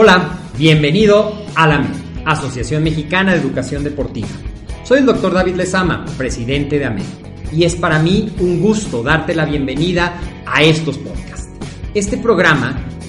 Hola, bienvenido a la AMED, Asociación Mexicana de Educación Deportiva. Soy el doctor David Lezama, presidente de AMED, y es para mí un gusto darte la bienvenida a estos podcasts. Este programa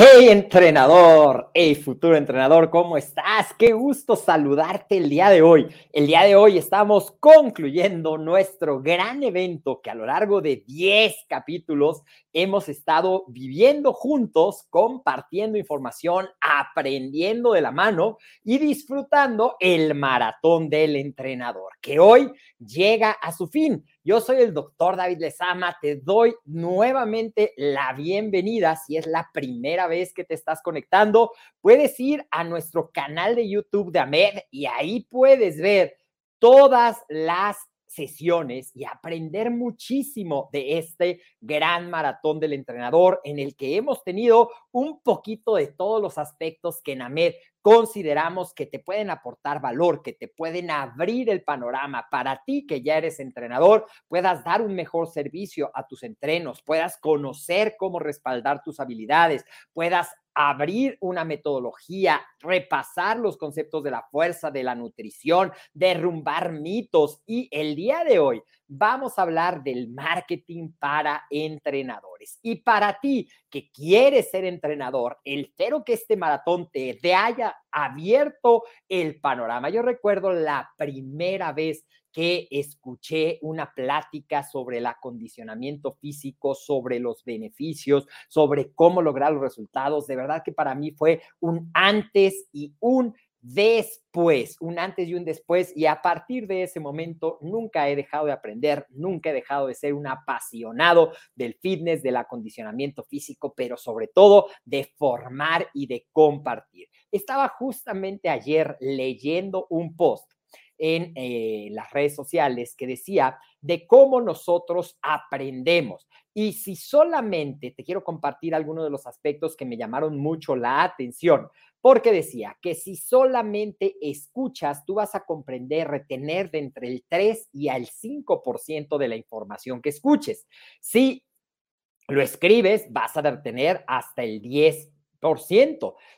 Hey entrenador, hey futuro entrenador, ¿cómo estás? Qué gusto saludarte el día de hoy. El día de hoy estamos concluyendo nuestro gran evento que a lo largo de 10 capítulos hemos estado viviendo juntos, compartiendo información, aprendiendo de la mano y disfrutando el maratón del entrenador, que hoy llega a su fin. Yo soy el doctor David Lezama, te doy nuevamente la bienvenida. Si es la primera vez que te estás conectando, puedes ir a nuestro canal de YouTube de AMED y ahí puedes ver todas las sesiones y aprender muchísimo de este gran maratón del entrenador en el que hemos tenido un poquito de todos los aspectos que en AMED consideramos que te pueden aportar valor, que te pueden abrir el panorama para ti que ya eres entrenador, puedas dar un mejor servicio a tus entrenos, puedas conocer cómo respaldar tus habilidades, puedas abrir una metodología, repasar los conceptos de la fuerza, de la nutrición, derrumbar mitos. Y el día de hoy vamos a hablar del marketing para entrenadores. Y para ti que quieres ser entrenador, espero que este maratón te, haya abierto el panorama. Yo recuerdo la primera vez que escuché una plática sobre el acondicionamiento físico, sobre los beneficios, sobre cómo lograr los resultados. De verdad que para mí fue un antes y un después, un antes y un después, y a partir de ese momento nunca he dejado de aprender, nunca he dejado de ser un apasionado del fitness, del acondicionamiento físico, pero sobre todo de formar y de compartir. Estaba justamente ayer leyendo un post en eh, las redes sociales que decía de cómo nosotros aprendemos. Y si solamente te quiero compartir algunos de los aspectos que me llamaron mucho la atención, porque decía que si solamente escuchas, tú vas a comprender, retener de entre el 3 y al 5% de la información que escuches. Si lo escribes, vas a retener hasta el 10%.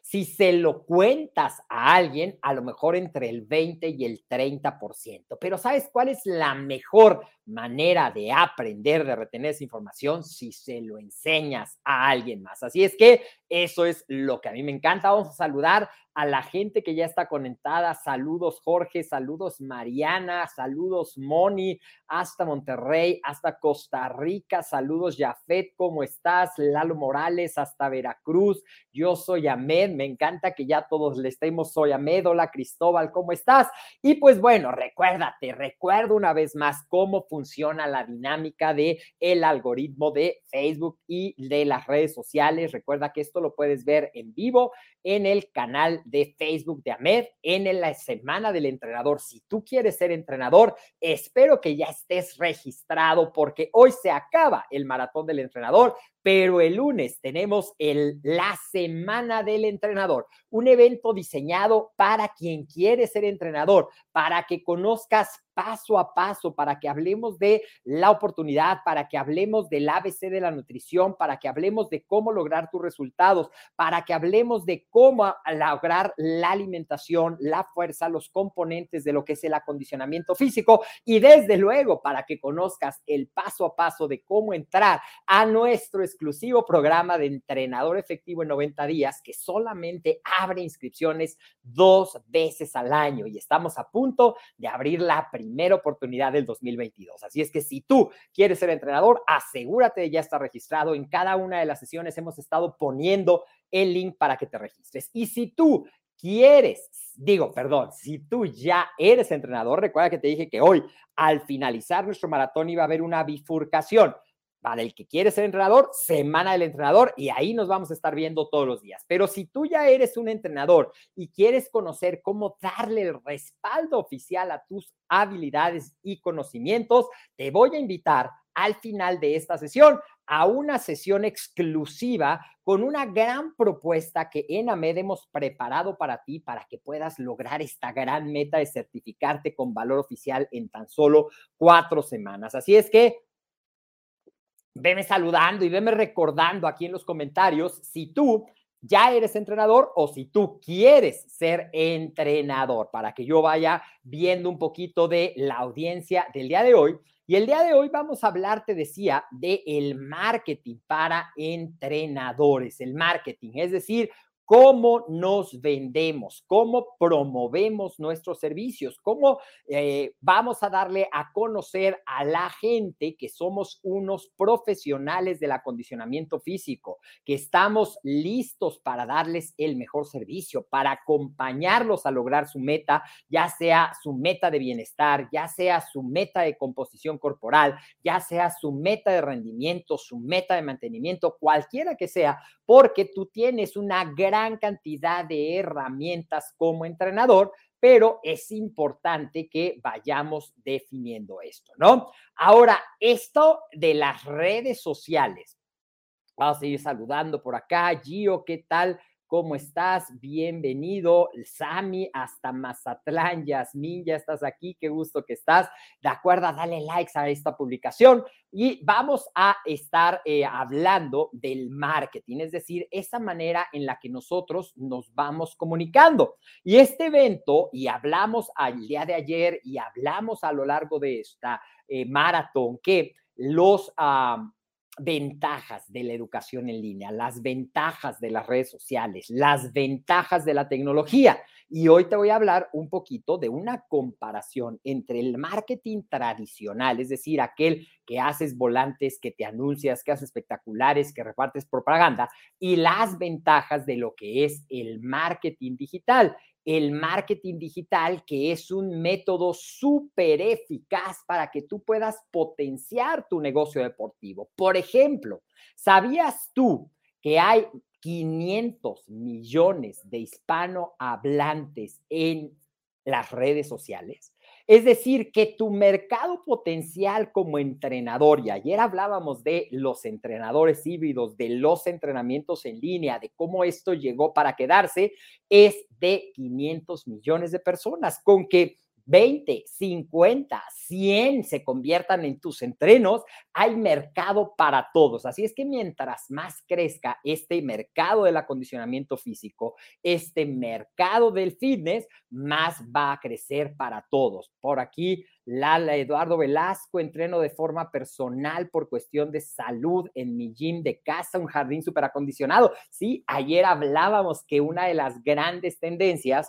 Si se lo cuentas a alguien, a lo mejor entre el 20 y el 30%. Pero ¿sabes cuál es la mejor manera de aprender, de retener esa información? Si se lo enseñas a alguien más. Así es que eso es lo que a mí me encanta. Vamos a saludar a la gente que ya está conectada. Saludos Jorge, saludos Mariana, saludos Moni, hasta Monterrey, hasta Costa Rica, saludos Jafet, ¿cómo estás? Lalo Morales, hasta Veracruz. Yo soy Ahmed, me encanta que ya todos le estemos. Soy Ahmed, Cristóbal, ¿cómo estás? Y pues bueno, recuérdate, recuerdo una vez más cómo funciona la dinámica de el algoritmo de Facebook y de las redes sociales. Recuerda que esto lo puedes ver en vivo en el canal de Facebook de Ahmed, en la semana del entrenador. Si tú quieres ser entrenador, espero que ya estés registrado porque hoy se acaba el maratón del entrenador pero el lunes tenemos el, la Semana del Entrenador, un evento diseñado para quien quiere ser entrenador, para que conozcas paso a paso para que hablemos de la oportunidad, para que hablemos del ABC de la nutrición, para que hablemos de cómo lograr tus resultados, para que hablemos de cómo lograr la alimentación, la fuerza, los componentes de lo que es el acondicionamiento físico y desde luego para que conozcas el paso a paso de cómo entrar a nuestro exclusivo programa de entrenador efectivo en 90 días que solamente abre inscripciones dos veces al año y estamos a punto de abrir la primera oportunidad del 2022. Así es que si tú quieres ser entrenador, asegúrate de ya estar registrado. En cada una de las sesiones hemos estado poniendo el link para que te registres. Y si tú quieres, digo, perdón, si tú ya eres entrenador, recuerda que te dije que hoy, al finalizar nuestro maratón, iba a haber una bifurcación para el que quiere ser entrenador, semana del entrenador, y ahí nos vamos a estar viendo todos los días. Pero si tú ya eres un entrenador y quieres conocer cómo darle el respaldo oficial a tus habilidades y conocimientos, te voy a invitar al final de esta sesión a una sesión exclusiva con una gran propuesta que en AMED hemos preparado para ti para que puedas lograr esta gran meta de certificarte con valor oficial en tan solo cuatro semanas. Así es que veme saludando y veme recordando aquí en los comentarios si tú ya eres entrenador o si tú quieres ser entrenador para que yo vaya viendo un poquito de la audiencia del día de hoy. Y el día de hoy vamos a hablar, te decía, de el marketing para entrenadores, el marketing, es decir, cómo nos vendemos, cómo promovemos nuestros servicios, cómo eh, vamos a darle a conocer a la gente que somos unos profesionales del acondicionamiento físico, que estamos listos para darles el mejor servicio, para acompañarlos a lograr su meta, ya sea su meta de bienestar, ya sea su meta de composición corporal, ya sea su meta de rendimiento, su meta de mantenimiento, cualquiera que sea, porque tú tienes una gran cantidad de herramientas como entrenador, pero es importante que vayamos definiendo esto, ¿no? Ahora, esto de las redes sociales. Vamos a seguir saludando por acá. Gio, ¿qué tal? ¿Cómo estás? Bienvenido, Sami, hasta Mazatlán. Yasmin, ya estás aquí. Qué gusto que estás. De acuerdo, dale likes a esta publicación. Y vamos a estar eh, hablando del marketing, es decir, esa manera en la que nosotros nos vamos comunicando. Y este evento, y hablamos al día de ayer y hablamos a lo largo de esta eh, maratón, que los ventajas de la educación en línea, las ventajas de las redes sociales, las ventajas de la tecnología. Y hoy te voy a hablar un poquito de una comparación entre el marketing tradicional, es decir, aquel que haces volantes, que te anuncias, que haces espectaculares, que repartes propaganda, y las ventajas de lo que es el marketing digital el marketing digital, que es un método súper eficaz para que tú puedas potenciar tu negocio deportivo. Por ejemplo, ¿sabías tú que hay 500 millones de hispanohablantes en las redes sociales? Es decir, que tu mercado potencial como entrenador, y ayer hablábamos de los entrenadores híbridos, de los entrenamientos en línea, de cómo esto llegó para quedarse, es de 500 millones de personas, con que 20, 50, 100 se conviertan en tus entrenos, hay mercado para todos. Así es que mientras más crezca este mercado del acondicionamiento físico, este mercado del fitness, más va a crecer para todos. Por aquí, Lala Eduardo Velasco, entreno de forma personal por cuestión de salud en mi gym de casa, un jardín súper acondicionado. Sí, ayer hablábamos que una de las grandes tendencias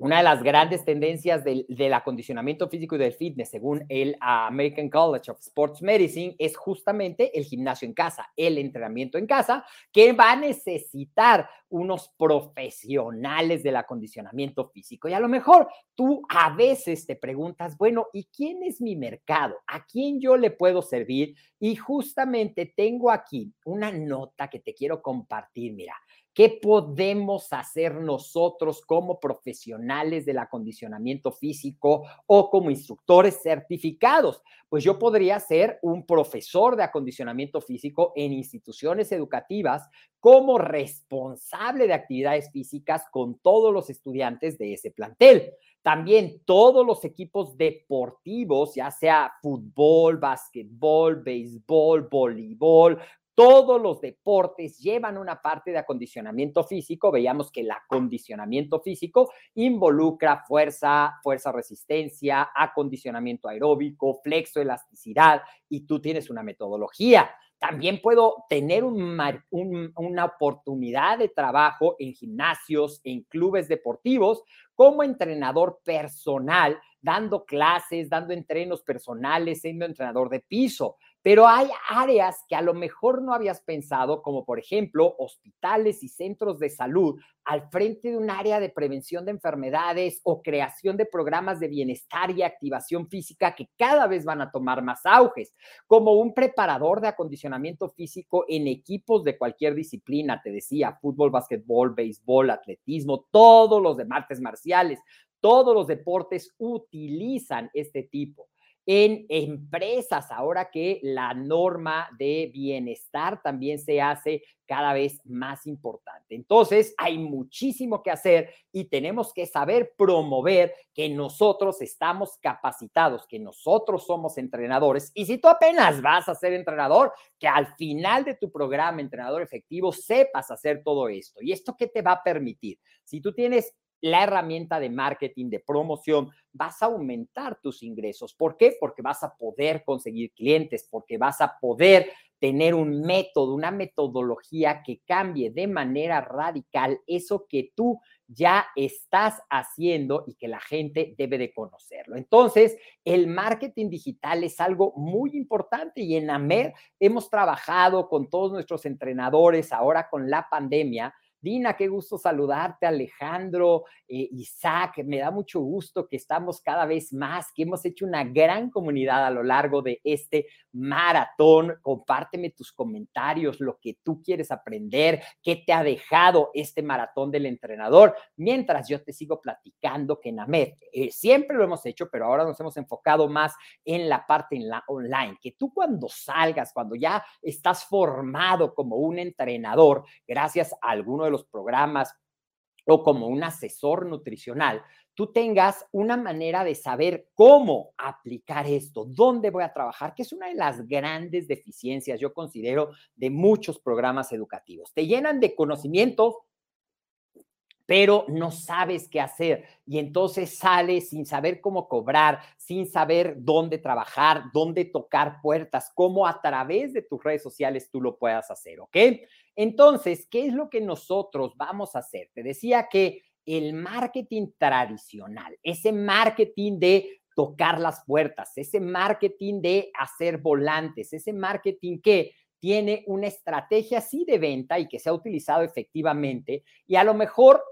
una de las grandes tendencias del, acondicionamiento físico y del fitness, según el American College of Sports Medicine, es justamente el gimnasio en casa, el entrenamiento en casa, que va a necesitar unos profesionales del acondicionamiento físico. Y a lo mejor tú a veces te preguntas, bueno, ¿y quién es mi mercado? ¿A quién yo le puedo servir? Y justamente tengo aquí una nota que te quiero compartir. Mira, ¿Qué podemos hacer nosotros como profesionales del acondicionamiento físico o como instructores certificados? Pues yo podría ser un profesor de acondicionamiento físico en instituciones educativas como responsable de actividades físicas con todos los estudiantes de ese plantel. También todos los equipos deportivos, ya sea fútbol, básquetbol, béisbol, voleibol, todos los deportes llevan una parte de acondicionamiento físico. Veíamos que el acondicionamiento físico involucra fuerza, fuerza resistencia, acondicionamiento aeróbico, flexoelasticidad y tú tienes una metodología. También puedo tener una oportunidad de trabajo en gimnasios, en clubes deportivos, como entrenador personal, dando clases, dando entrenos personales, siendo entrenador de piso. Pero hay áreas que a lo mejor no habías pensado, como por ejemplo hospitales y centros de salud al frente de un área de prevención de enfermedades o creación de programas de bienestar y activación física que cada vez van a tomar más auges, como un preparador de acondicionamiento físico en equipos de cualquier disciplina, te decía, fútbol, básquetbol, béisbol, atletismo, todos los de martes marciales, todos los deportes utilizan este tipo en empresas, ahora que la norma de bienestar también se hace cada vez más importante. Entonces, hay muchísimo que hacer y tenemos que saber promover que nosotros estamos capacitados, que nosotros somos entrenadores. Y si tú apenas vas a ser entrenador, que al final de tu programa Entrenador Efectivo sepas hacer todo esto. ¿Y esto qué te va a permitir? Si tú tienes la herramienta de marketing, de promoción, vas a aumentar tus ingresos. ¿Por qué? Porque vas a poder conseguir clientes, porque vas a poder tener un método, una metodología que cambie de manera radical eso que tú ya estás haciendo y que la gente debe de conocerlo. Entonces, el marketing digital es algo muy importante y en AMER hemos trabajado con todos nuestros entrenadores ahora con la pandemia Dina, qué gusto saludarte, Alejandro, eh, Isaac, me da mucho gusto que estamos cada vez más, que hemos hecho una gran comunidad a lo largo de este maratón. Compárteme tus comentarios, lo que tú quieres aprender, qué te ha dejado este maratón del entrenador, mientras yo te sigo platicando que en AMED eh, siempre lo hemos hecho, pero ahora nos hemos enfocado más en la parte en la online, que tú cuando salgas, cuando ya estás formado como un entrenador, gracias a alguno de los programas o como un asesor nutricional, tú tengas una manera de saber cómo aplicar esto, dónde voy a trabajar, que es una de las grandes deficiencias, yo considero, de muchos programas educativos. Te llenan de conocimientos, pero no sabes qué hacer y entonces sales sin saber cómo cobrar, sin saber dónde trabajar, dónde tocar puertas, cómo a través de tus redes sociales tú lo puedas hacer, ¿ok? Entonces, ¿qué es lo que nosotros vamos a hacer? Te decía que el marketing tradicional, ese marketing de tocar las puertas, ese marketing de hacer volantes, ese marketing que tiene una estrategia sí de venta y que se ha utilizado efectivamente y a lo mejor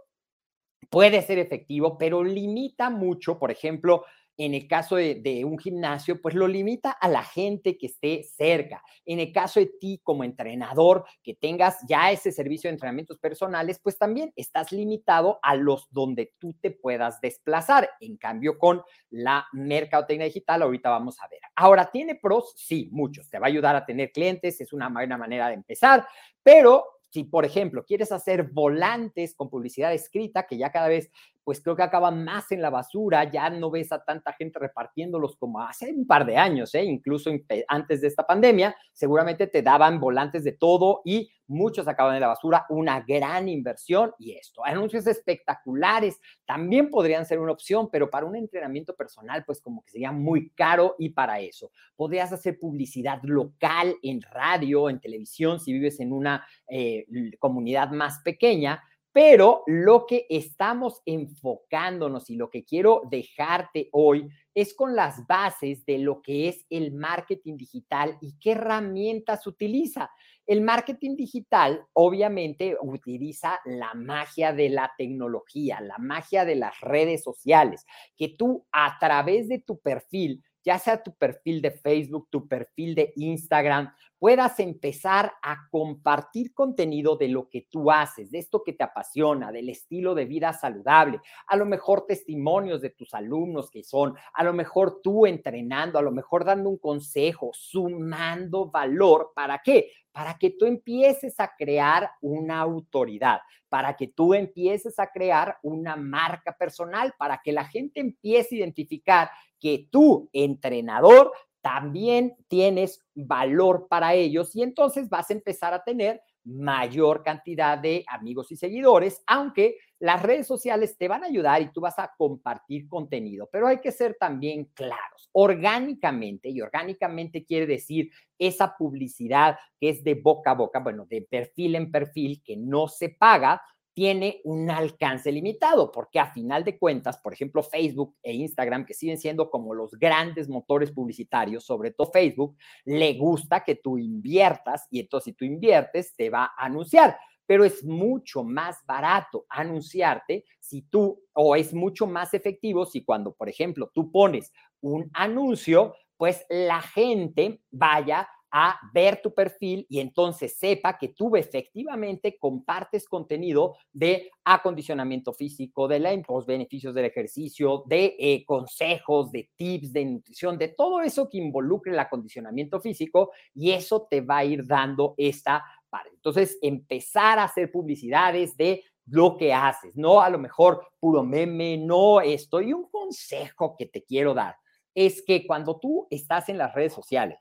puede ser efectivo, pero limita mucho, por ejemplo, en el caso de, un gimnasio, pues lo limita a la gente que esté cerca. En el caso de ti como entrenador, que tengas ya ese servicio de entrenamientos personales, pues también estás limitado a los donde tú te puedas desplazar. En cambio, con la mercadotecnia digital, ahorita vamos a ver. Ahora, ¿tiene pros? Sí, muchos. Te va a ayudar a tener clientes, es una buena manera de empezar, pero si, por ejemplo, quieres hacer volantes con publicidad escrita, que ya cada vez pues creo que acaban más en la basura, ya no ves a tanta gente repartiéndolos como hace un par de años, ¿eh? incluso antes de esta pandemia, seguramente te daban volantes de todo y muchos acaban en la basura, una gran inversión y esto. Anuncios espectaculares también podrían ser una opción, pero para un entrenamiento personal, pues como que sería muy caro y para eso. Podrías hacer publicidad local en radio, en televisión, si vives en una eh, comunidad más pequeña, pero lo que estamos enfocándonos y lo que quiero dejarte hoy es con las bases de lo que es el marketing digital y qué herramientas utiliza. El marketing digital obviamente utiliza la magia de la tecnología, la magia de las redes sociales, que tú a través de tu perfil ya sea tu perfil de Facebook, tu perfil de Instagram, puedas empezar a compartir contenido de lo que tú haces, de esto que te apasiona, del estilo de vida saludable, a lo mejor testimonios de tus alumnos que son, a lo mejor tú entrenando, a lo mejor dando un consejo, sumando valor. ¿Para qué? Para que tú empieces a crear una autoridad, para que tú empieces a crear una marca personal, para que la gente empiece a identificar que tú, entrenador, también tienes valor para ellos y entonces vas a empezar a tener mayor cantidad de amigos y seguidores, aunque las redes sociales te van a ayudar y tú vas a compartir contenido, pero hay que ser también claros, orgánicamente, y orgánicamente quiere decir esa publicidad que es de boca a boca, bueno, de perfil en perfil, que no se paga, tiene un alcance limitado, porque a final de cuentas, por ejemplo, Facebook e Instagram, que siguen siendo como los grandes motores publicitarios, sobre todo Facebook, le gusta que tú inviertas y entonces si tú inviertes, te va a anunciar pero es mucho más barato anunciarte si tú, o es mucho más efectivo si cuando, por ejemplo, tú pones un anuncio, pues la gente vaya a ver tu perfil y entonces sepa que tú efectivamente compartes contenido de acondicionamiento físico, de los beneficios del ejercicio, de eh, consejos, de tips, de nutrición, de todo eso que involucre el acondicionamiento físico y eso te va a ir dando esta parte. Entonces, empezar a hacer publicidades de lo que haces, no a lo mejor puro meme, no esto. Y un consejo que te quiero dar es que cuando tú estás en las redes sociales,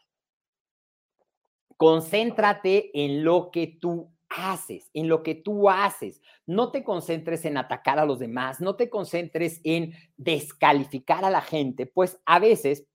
Concéntrate en lo que tú haces, en lo que tú haces. No te concentres en atacar a los demás, no te concentres en descalificar a la gente, pues a veces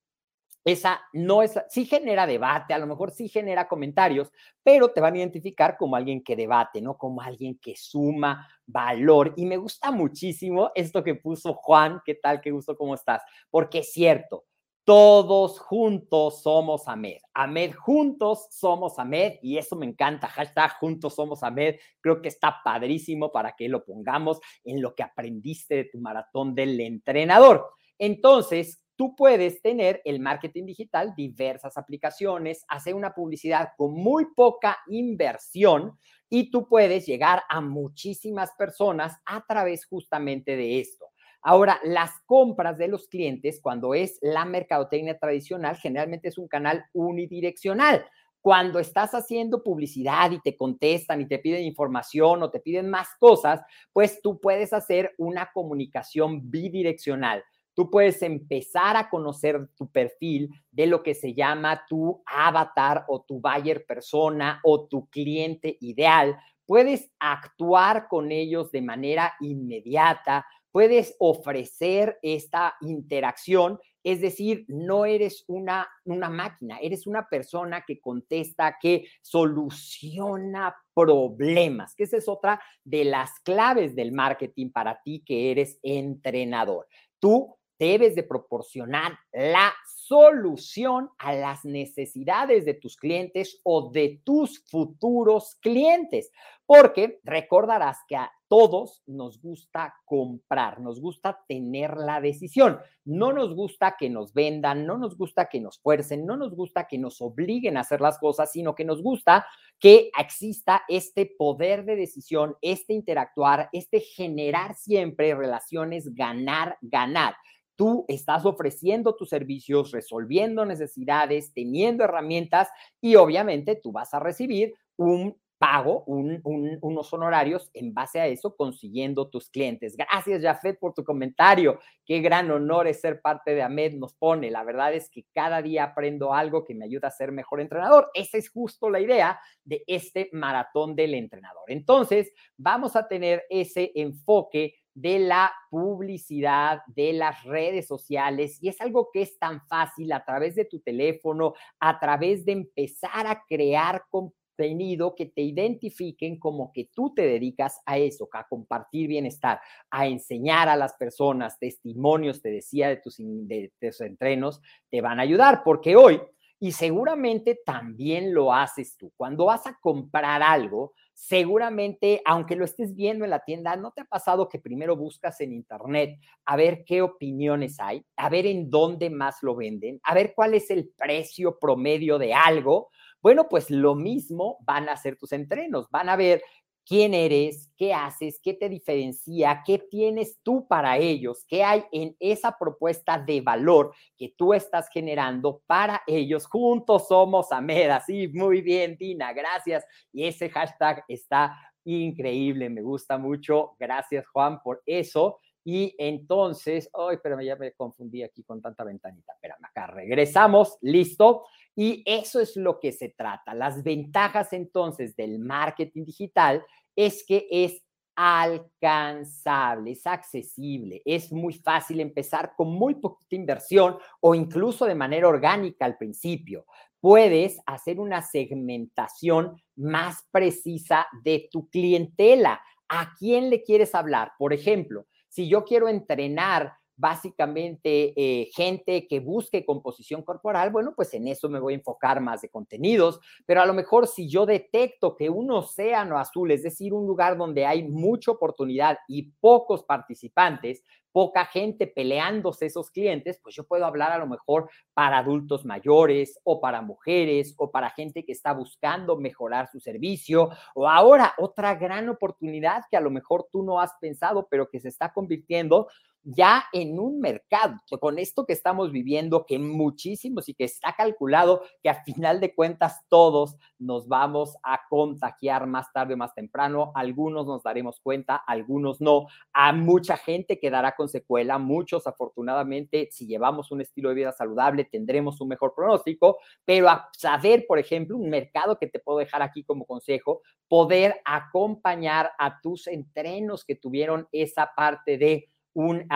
esa no es, sí genera debate, a lo mejor sí genera comentarios, pero te van a identificar como alguien que debate, ¿no? Como alguien que suma valor. Y me gusta muchísimo esto que puso Juan, ¿qué tal? Qué gusto, ¿cómo estás? Porque es cierto, todos juntos somos Ahmed. Ahmed, juntos somos Ahmed. Y eso me encanta. Hashtag juntos somos Ahmed. Creo que está padrísimo para que lo pongamos en lo que aprendiste de tu maratón del entrenador. Entonces, tú puedes tener el marketing digital, diversas aplicaciones, hacer una publicidad con muy poca inversión y tú puedes llegar a muchísimas personas a través justamente de esto. Ahora, las compras de los clientes, cuando es la mercadotecnia tradicional, generalmente es un canal unidireccional. Cuando estás haciendo publicidad y te contestan y te piden información o te piden más cosas, pues tú puedes hacer una comunicación bidireccional. Tú puedes empezar a conocer tu perfil de lo que se llama tu avatar o tu buyer persona o tu cliente ideal. Puedes actuar con ellos de manera inmediata, puedes ofrecer esta interacción, es decir, no eres una, una máquina, eres una persona que contesta, que soluciona problemas, que esa es otra de las claves del marketing para ti que eres entrenador. Tú debes de proporcionar la solución a las necesidades de tus clientes o de tus futuros clientes, porque recordarás que todos nos gusta comprar, nos gusta tener la decisión, no nos gusta que nos vendan, no nos gusta que nos fuercen, no nos gusta que nos obliguen a hacer las cosas, sino que nos gusta que exista este poder de decisión, este interactuar, este generar siempre relaciones ganar, ganar. Tú estás ofreciendo tus servicios, resolviendo necesidades, teniendo herramientas y obviamente tú vas a recibir un pago, unos honorarios en base a eso, consiguiendo tus clientes. Gracias, Jafet, por tu comentario. Qué gran honor es ser parte de AMED, nos pone. La verdad es que cada día aprendo algo que me ayuda a ser mejor entrenador. Esa es justo la idea de este maratón del entrenador. Entonces, vamos a tener ese enfoque de la publicidad, de las redes sociales, y es algo que es tan fácil a través de tu teléfono, a través de empezar a crear contenido que te identifiquen como que tú te dedicas a eso, a compartir bienestar, a enseñar a las personas, testimonios, te decía, de tus, de tus entrenos, te van a ayudar, porque hoy, y seguramente también lo haces tú, cuando vas a comprar algo, seguramente, aunque lo estés viendo en la tienda, ¿no te ha pasado que primero buscas en internet a ver qué opiniones hay, a ver en dónde más lo venden, a ver cuál es el precio promedio de algo? Bueno, pues lo mismo van a hacer tus entrenos, van a ver quién eres, qué haces, qué te diferencia, qué tienes tú para ellos, qué hay en esa propuesta de valor que tú estás generando para ellos. Juntos somos Ameda. Sí, muy bien, Dina, gracias. Y ese hashtag está increíble, me gusta mucho. Gracias, Juan, por eso. Y entonces, ay, pero ya me confundí aquí con tanta ventanita. Espérame acá, regresamos, listo. Y eso es lo que se trata. Las ventajas entonces del marketing digital es que es alcanzable, es accesible, es muy fácil empezar con muy poquita inversión o incluso de manera orgánica al principio. Puedes hacer una segmentación más precisa de tu clientela. ¿A quién le quieres hablar? Por ejemplo, si yo quiero entrenar básicamente eh, gente que busque composición corporal, bueno, pues en eso me voy a enfocar más de contenidos, pero a lo mejor si yo detecto que un océano azul, es decir, un lugar donde hay mucha oportunidad y pocos participantes, poca gente peleándose esos clientes, pues yo puedo hablar a lo mejor para adultos mayores o para mujeres o para gente que está buscando mejorar su servicio o ahora otra gran oportunidad que a lo mejor tú no has pensado, pero que se está convirtiendo ya en un mercado, con esto que estamos viviendo, que muchísimos y que está calculado que a final de cuentas todos nos vamos a contagiar más tarde o más temprano, algunos nos daremos cuenta, algunos no, a mucha gente quedará con secuela, muchos afortunadamente, si llevamos un estilo de vida saludable, tendremos un mejor pronóstico, pero a saber, por ejemplo, un mercado que te puedo dejar aquí como consejo, poder acompañar a tus entrenos que tuvieron esa parte de un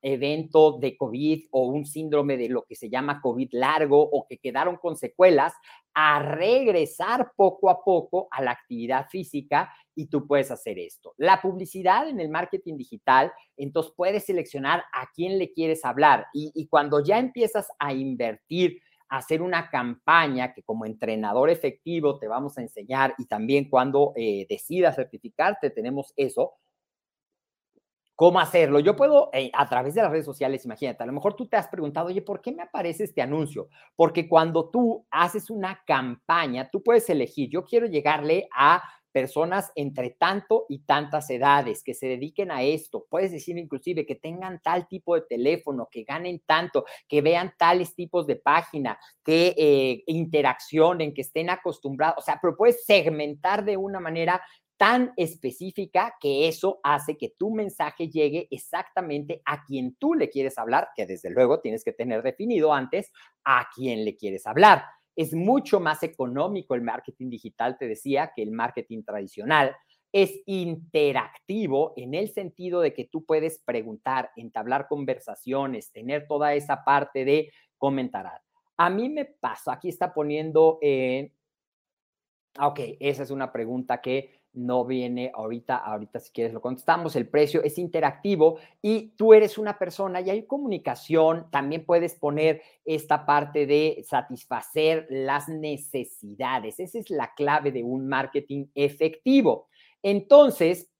evento de COVID o un síndrome de lo que se llama COVID largo o que quedaron con secuelas, a regresar poco a poco a la actividad física y tú puedes hacer esto. La publicidad en el marketing digital, entonces puedes seleccionar a quién le quieres hablar y, cuando ya empiezas a invertir hacer una campaña que como entrenador efectivo te vamos a enseñar y también cuando eh, decidas certificarte tenemos eso, cómo hacerlo. Yo puedo, eh, a través de las redes sociales, imagínate, a lo mejor tú te has preguntado, oye, ¿por qué me aparece este anuncio? Porque cuando tú haces una campaña, tú puedes elegir, yo quiero llegarle a personas entre tanto y tantas edades que se dediquen a esto. Puedes decir inclusive que tengan tal tipo de teléfono, que ganen tanto, que vean tales tipos de página, que eh, interaccionen, que estén acostumbrados. O sea, pero puedes segmentar de una manera tan específica que eso hace que tu mensaje llegue exactamente a quien tú le quieres hablar, que desde luego tienes que tener definido antes a quién le quieres hablar. Es mucho más económico el marketing digital, te decía, que el marketing tradicional. Es interactivo en el sentido de que tú puedes preguntar, entablar conversaciones, tener toda esa parte de comentar. A mí me pasa, aquí está poniendo en... ok, esa es una pregunta que no viene ahorita, ahorita si quieres lo contestamos, el precio es interactivo y tú eres una persona y hay comunicación, también puedes poner esta parte de satisfacer las necesidades, esa es la clave de un marketing efectivo. Entonces,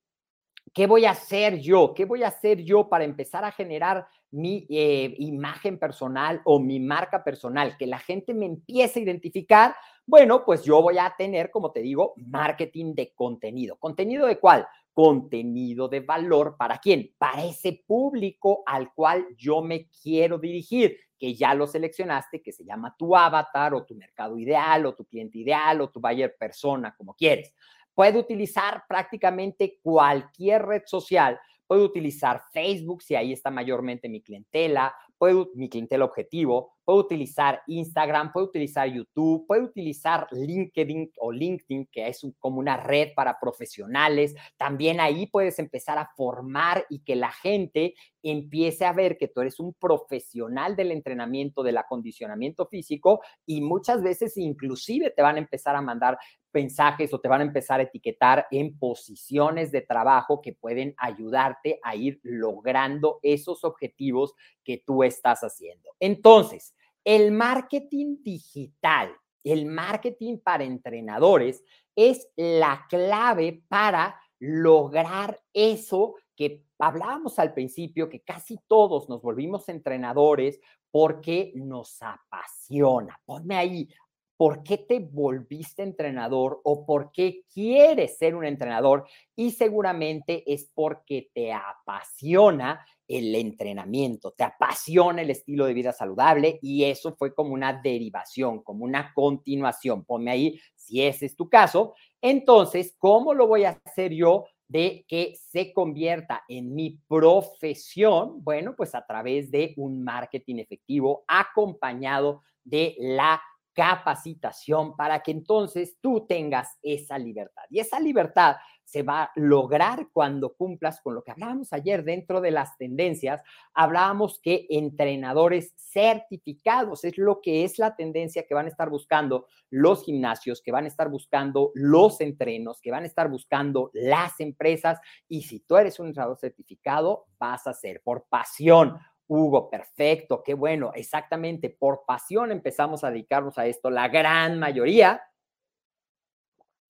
¿qué voy a hacer yo? ¿Qué voy a hacer yo para empezar a generar mi eh, imagen personal o mi marca personal? Que la gente me empiece a identificar bueno, pues yo voy a tener, como te digo, marketing de contenido. ¿Contenido de cuál? Contenido de valor. ¿Para quién? Para ese público al cual yo me quiero dirigir, que ya lo seleccionaste, que se llama tu avatar o tu mercado ideal o tu cliente ideal o tu buyer persona, como quieres. Puede utilizar prácticamente cualquier red social. Puede utilizar Facebook si ahí está mayormente mi clientela, puede, mi clientela objetivo, puede utilizar Instagram, puede utilizar YouTube, puede utilizar LinkedIn o LinkedIn, que es como una red para profesionales. También ahí puedes empezar a formar y que la gente empiece a ver que tú eres un profesional del entrenamiento, del acondicionamiento físico y muchas veces inclusive te van a empezar a mandar mensajes o te van a empezar a etiquetar en posiciones de trabajo que pueden ayudarte a ir logrando esos objetivos que tú estás haciendo. Entonces, el marketing digital el marketing para entrenadores es la clave para lograr eso que hablábamos al principio, que casi todos nos volvimos entrenadores porque nos apasiona. Ponme ahí, ¿por qué te volviste entrenador o por qué quieres ser un entrenador? Y seguramente es porque te apasiona el entrenamiento, te apasiona el estilo de vida saludable y eso fue como una derivación, como una continuación. Ponme ahí si ese es tu caso. Entonces, ¿cómo lo voy a hacer yo? de que se convierta en mi profesión, bueno, pues a través de un marketing efectivo acompañado de la capacitación para que entonces tú tengas esa libertad. Y esa libertad se va a lograr cuando cumplas con lo que hablábamos ayer dentro de las tendencias. Hablábamos que entrenadores certificados es lo que es la tendencia que van a estar buscando los gimnasios, que van a estar buscando los entrenos, que van a estar buscando las empresas. Y si tú eres un entrenador certificado, vas a ser por pasión, Hugo, perfecto, qué bueno, exactamente, por pasión empezamos a dedicarnos a esto, la gran mayoría.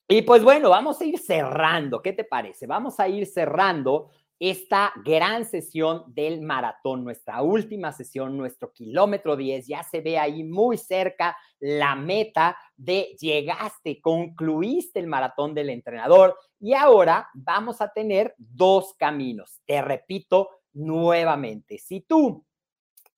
Y pues bueno, vamos a ir cerrando, ¿qué te parece? Vamos a ir cerrando esta gran sesión del maratón, nuestra última sesión, nuestro kilómetro 10, ya se ve ahí muy cerca la meta de llegaste, concluiste el maratón del entrenador y ahora vamos a tener dos caminos. Te repito, nuevamente. Si tú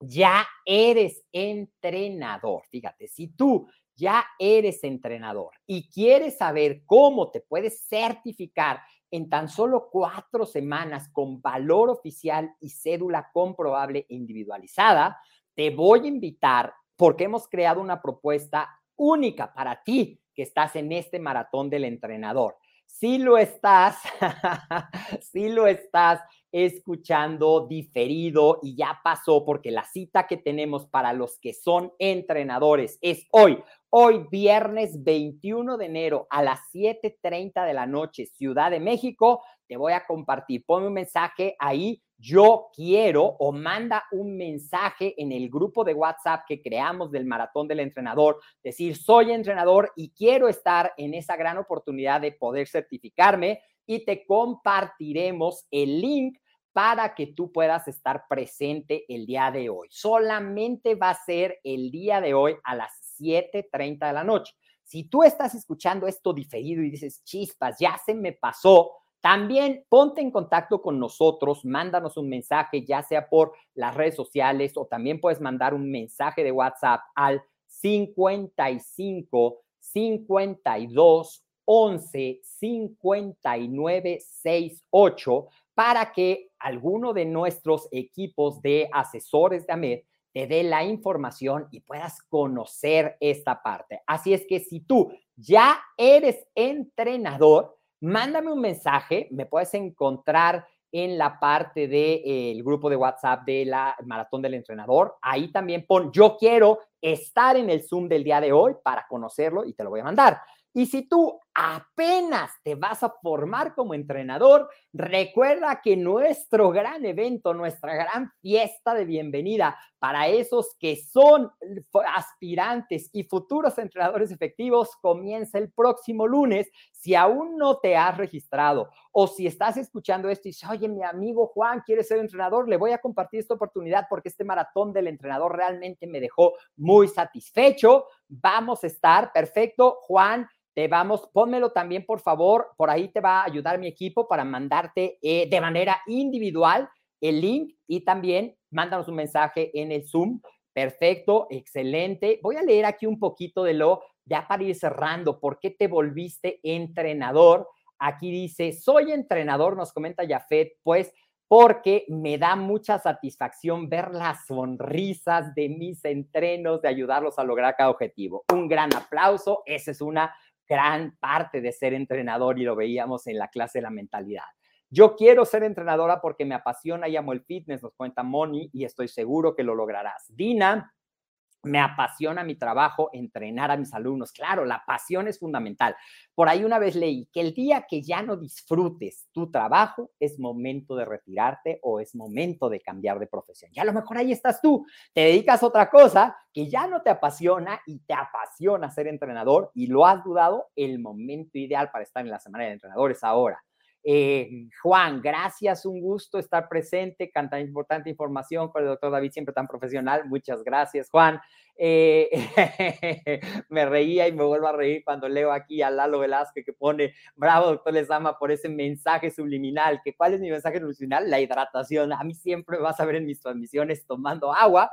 ya eres entrenador, fíjate, si tú ya eres entrenador y quieres saber cómo te puedes certificar en tan solo cuatro semanas con valor oficial y cédula comprobable individualizada, te voy a invitar porque hemos creado una propuesta única para ti que estás en este maratón del entrenador. Si lo estás, si lo estás escuchando diferido y ya pasó porque la cita que tenemos para los que son entrenadores es hoy, hoy viernes 21 de enero a las 7.30 de la noche, Ciudad de México. Te voy a compartir, ponme un mensaje ahí, yo quiero o manda un mensaje en el grupo de WhatsApp que creamos del maratón del entrenador, decir, soy entrenador y quiero estar en esa gran oportunidad de poder certificarme y te compartiremos el link para que tú puedas estar presente el día de hoy. Solamente va a ser el día de hoy a las 7.30 de la noche. Si tú estás escuchando esto diferido y dices, chispas, ya se me pasó, también ponte en contacto con nosotros, mándanos un mensaje, ya sea por las redes sociales o también puedes mandar un mensaje de WhatsApp al 55 52 11 59 68 para que alguno de nuestros equipos de asesores de AMED te dé la información y puedas conocer esta parte. Así es que si tú ya eres entrenador, mándame un mensaje, me puedes encontrar en la parte del de, eh, grupo de WhatsApp de la Maratón del Entrenador. Ahí también pon, yo quiero estar en el Zoom del día de hoy para conocerlo y te lo voy a mandar. Y si tú apenas te vas a formar como entrenador, recuerda que nuestro gran evento, nuestra gran fiesta de bienvenida para esos que son aspirantes y futuros entrenadores efectivos comienza el próximo lunes. Si aún no te has registrado o si estás escuchando esto y dices, oye, mi amigo Juan quiere ser entrenador, le voy a compartir esta oportunidad porque este maratón del entrenador realmente me dejó muy satisfecho. Vamos a estar, perfecto, Juan te vamos, pónmelo también, por favor, por ahí te va a ayudar mi equipo para mandarte eh, de manera individual el link y también mándanos un mensaje en el Zoom. Perfecto, excelente. Voy a leer aquí un poquito de lo, ya para ir cerrando, ¿por qué te volviste entrenador? Aquí dice, soy entrenador, nos comenta Jafet, pues porque me da mucha satisfacción ver las sonrisas de mis entrenos, de ayudarlos a lograr cada objetivo. Un gran aplauso, esa es una gran parte de ser entrenador y lo veíamos en la clase de la mentalidad. Yo quiero ser entrenadora porque me apasiona y amo el fitness, nos cuenta Moni, y estoy seguro que lo lograrás. Dina, me apasiona mi trabajo, entrenar a mis alumnos. Claro, la pasión es fundamental. Por ahí una vez leí que el día que ya no disfrutes tu trabajo es momento de retirarte o es momento de cambiar de profesión. Y a lo mejor ahí estás tú, te dedicas a otra cosa que ya no te apasiona y te apasiona ser entrenador y lo has dudado, el momento ideal para estar en la semana de entrenadores ahora. Eh, Juan, gracias, un gusto estar presente, canta importante información con el doctor David, siempre tan profesional. Muchas gracias, Juan. Eh, me reía y me vuelvo a reír cuando leo aquí a Lalo Velázquez que pone, bravo, doctor Lezama, por ese mensaje subliminal. ¿Que ¿Cuál es mi mensaje subliminal? La hidratación. A mí siempre vas a ver en mis transmisiones tomando agua.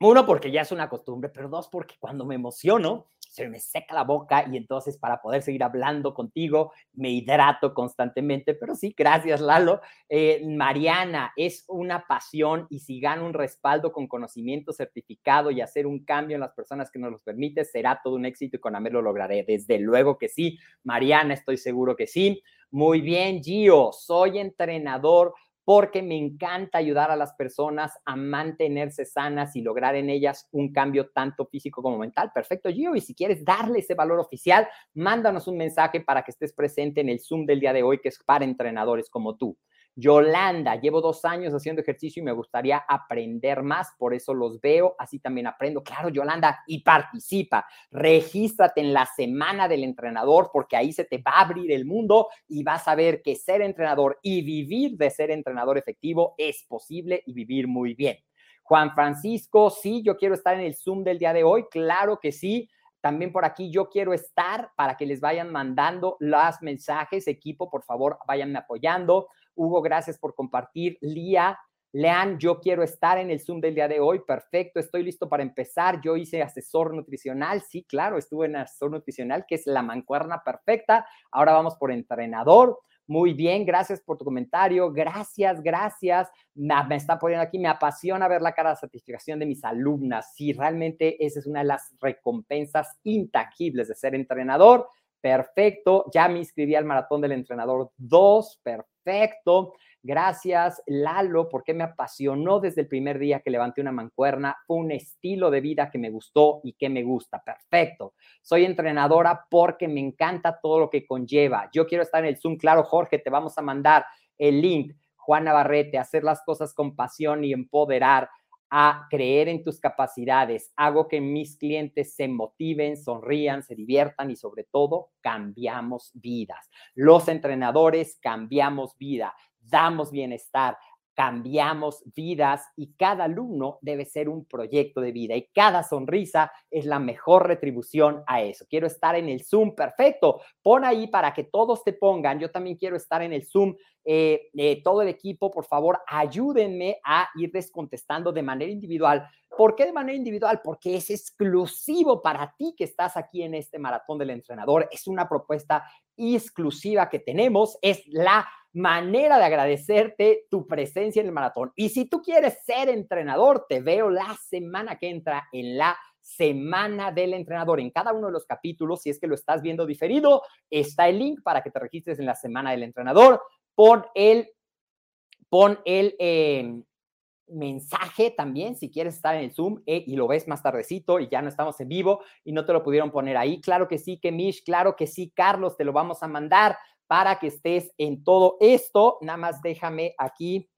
Uno, porque ya es una costumbre, pero dos, porque cuando me emociono, se me seca la boca y entonces para poder seguir hablando contigo me hidrato constantemente. Pero sí, gracias Lalo. Eh, Mariana, es una pasión y si gano un respaldo con conocimiento certificado y hacer un cambio en las personas que nos los permite, será todo un éxito y con AMER lo lograré. Desde luego que sí. Mariana, estoy seguro que sí. Muy bien, Gio, soy entrenador porque me encanta ayudar a las personas a mantenerse sanas y lograr en ellas un cambio tanto físico como mental. Perfecto, Gio. Y si quieres darle ese valor oficial, mándanos un mensaje para que estés presente en el Zoom del día de hoy, que es para entrenadores como tú. Yolanda, llevo dos años haciendo ejercicio y me gustaría aprender más, por eso los veo, así también aprendo. Claro, Yolanda, y participa. Regístrate en la semana del entrenador porque ahí se te va a abrir el mundo y vas a ver que ser entrenador y vivir de ser entrenador efectivo es posible y vivir muy bien. Juan Francisco, sí, yo quiero estar en el Zoom del día de hoy, claro que sí. También por aquí yo quiero estar para que les vayan mandando los mensajes. Equipo, por favor, váyanme apoyando. Hugo, gracias por compartir. Lía, Lean, yo quiero estar en el Zoom del día de hoy. Perfecto, estoy listo para empezar. Yo hice asesor nutricional. Sí, claro, estuve en asesor nutricional, que es la mancuerna perfecta. Ahora vamos por entrenador. Muy bien, gracias por tu comentario. Gracias, gracias. Me, me, está poniendo aquí, me apasiona ver la cara de satisfacción de mis alumnas. Sí, realmente esa es una de las recompensas intangibles de ser entrenador. Perfecto, ya me inscribí al maratón del entrenador 2. Perfecto. Gracias, Lalo, porque me apasionó desde el primer día que levanté una mancuerna. Fue un estilo de vida que me gustó y que me gusta. Perfecto. Soy entrenadora porque me encanta todo lo que conlleva. Yo quiero estar en el Zoom. Claro, Jorge, te vamos a mandar el link. Juan Navarrete, hacer las cosas con pasión y empoderar a creer en tus capacidades. Hago que mis clientes se motiven, sonrían, se diviertan y sobre todo cambiamos vidas. Los entrenadores cambiamos vida, damos bienestar, cambiamos vidas y cada alumno debe ser un proyecto de vida y cada sonrisa es la mejor retribución a eso. Quiero estar en el Zoom, perfecto. Pon ahí para que todos te pongan. Yo también quiero estar en el Zoom. Eh, eh, todo el equipo, por favor, ayúdenme a irles contestando de manera individual. ¿Por qué de manera individual? Porque es exclusivo para ti que estás aquí en este maratón del entrenador. Es una propuesta exclusiva que tenemos. Es la manera de agradecerte tu presencia en el maratón. Y si tú quieres ser entrenador, te veo la semana que entra en la semana del entrenador. En cada uno de los capítulos, si es que lo estás viendo diferido, está el link para que te registres en la semana del entrenador. Pon el, pon el eh, mensaje también, si quieres estar en el Zoom eh, y lo ves más tardecito y ya no estamos en vivo y no te lo pudieron poner ahí. Claro que sí, que Mish, claro que sí, Carlos, te lo vamos a mandar para que estés en todo esto. Nada más déjame aquí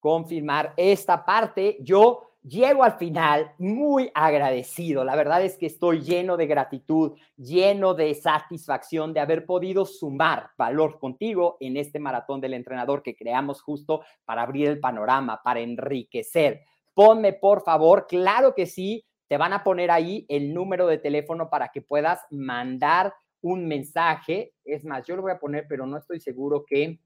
confirmar esta parte. Yo llego al final muy agradecido. La verdad es que estoy lleno de gratitud, lleno de satisfacción de haber podido sumar valor contigo en este maratón del entrenador que creamos justo para abrir el panorama, para enriquecer. Ponme, por favor, claro que sí, te van a poner ahí el número de teléfono para que puedas mandar un mensaje. Es más, yo lo voy a poner, pero no estoy seguro que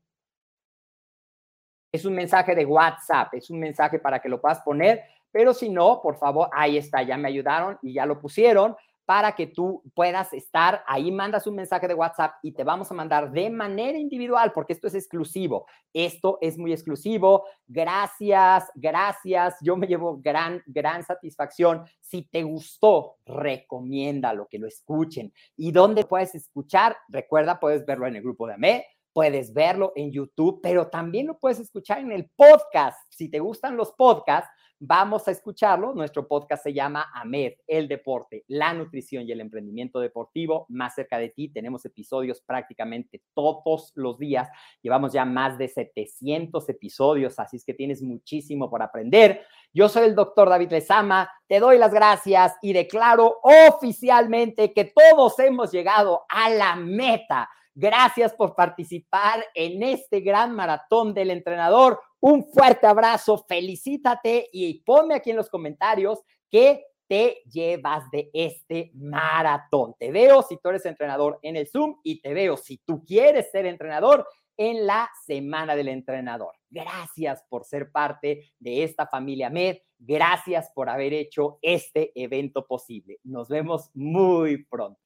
es un mensaje de WhatsApp, es un mensaje para que lo puedas poner, pero si no, por favor, ahí está, ya me ayudaron y ya lo pusieron para que tú puedas estar ahí, mandas un mensaje de WhatsApp y te vamos a mandar de manera individual, porque esto es exclusivo. Esto es muy exclusivo. Gracias, gracias. Yo me llevo gran, gran satisfacción. Si te gustó, recomiéndalo, que lo escuchen. ¿Y dónde puedes escuchar? Recuerda, puedes verlo en el grupo de AME, puedes verlo en YouTube, pero también lo puedes escuchar en el podcast. Si te gustan los podcasts, vamos a escucharlo. Nuestro podcast se llama AMED, el deporte, la nutrición y el emprendimiento deportivo más cerca de ti. Tenemos episodios prácticamente todos los días. Llevamos ya más de 700 episodios, así es que tienes muchísimo por aprender. Yo soy el doctor David Lezama, te doy las gracias y declaro oficialmente que todos hemos llegado a la meta. Gracias por participar en este gran maratón del entrenador. Un fuerte abrazo, felicítate y ponme aquí en los comentarios qué te llevas de este maratón. Te veo si tú eres entrenador en el Zoom y te veo si tú quieres ser entrenador en la Semana del Entrenador. Gracias por ser parte de esta familia MED. Gracias por haber hecho este evento posible. Nos vemos muy pronto.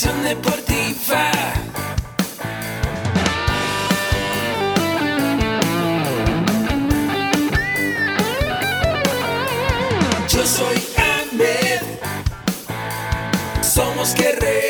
Deportiva. Yo soy Ahmed, somos guerreros.